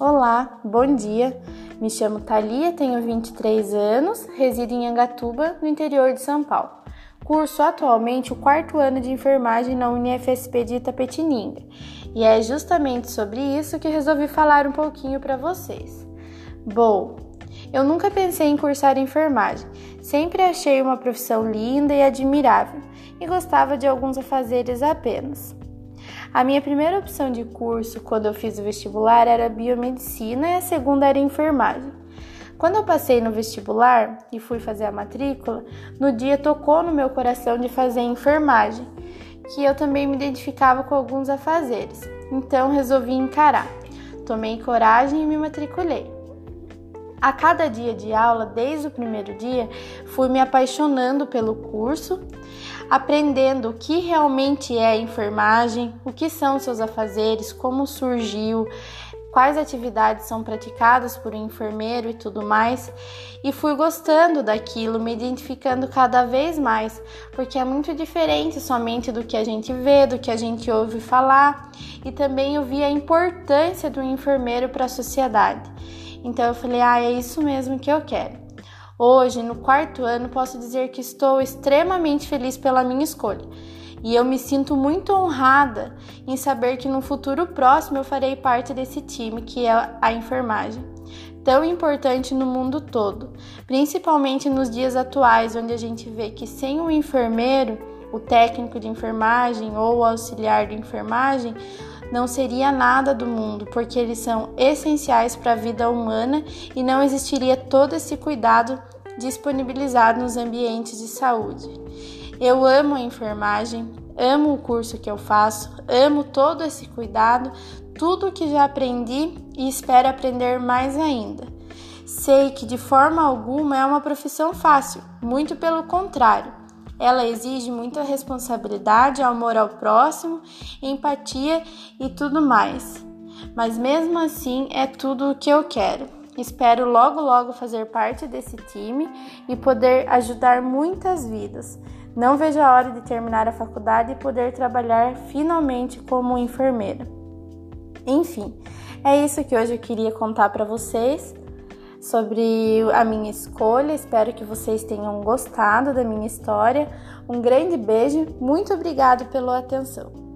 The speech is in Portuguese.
Olá, bom dia. Me chamo Thalia, tenho 23 anos, resido em Angatuba, no interior de São Paulo. Curso atualmente o quarto ano de enfermagem na UniFSP de Itapetininga. E é justamente sobre isso que resolvi falar um pouquinho para vocês. Bom, eu nunca pensei em cursar enfermagem. Sempre achei uma profissão linda e admirável e gostava de alguns afazeres apenas. A minha primeira opção de curso quando eu fiz o vestibular era biomedicina e a segunda era enfermagem. Quando eu passei no vestibular e fui fazer a matrícula, no dia tocou no meu coração de fazer enfermagem, que eu também me identificava com alguns afazeres. Então resolvi encarar. Tomei coragem e me matriculei. A cada dia de aula, desde o primeiro dia, fui me apaixonando pelo curso, aprendendo o que realmente é enfermagem, o que são seus afazeres, como surgiu, quais atividades são praticadas por um enfermeiro e tudo mais. E fui gostando daquilo, me identificando cada vez mais, porque é muito diferente somente do que a gente vê, do que a gente ouve falar, e também eu vi a importância do enfermeiro para a sociedade. Então eu falei: ah, é isso mesmo que eu quero. Hoje, no quarto ano, posso dizer que estou extremamente feliz pela minha escolha. E eu me sinto muito honrada em saber que no futuro próximo eu farei parte desse time que é a enfermagem, tão importante no mundo todo, principalmente nos dias atuais, onde a gente vê que sem o enfermeiro, o técnico de enfermagem ou o auxiliar de enfermagem, não seria nada do mundo, porque eles são essenciais para a vida humana e não existiria todo esse cuidado disponibilizado nos ambientes de saúde. Eu amo a enfermagem, amo o curso que eu faço, amo todo esse cuidado, tudo que já aprendi e espero aprender mais ainda. Sei que de forma alguma é uma profissão fácil, muito pelo contrário. Ela exige muita responsabilidade, amor ao próximo, empatia e tudo mais. Mas mesmo assim é tudo o que eu quero. Espero logo logo fazer parte desse time e poder ajudar muitas vidas. Não vejo a hora de terminar a faculdade e poder trabalhar finalmente como enfermeira. Enfim, é isso que hoje eu queria contar para vocês sobre a minha escolha. Espero que vocês tenham gostado da minha história. Um grande beijo, muito obrigado pela atenção.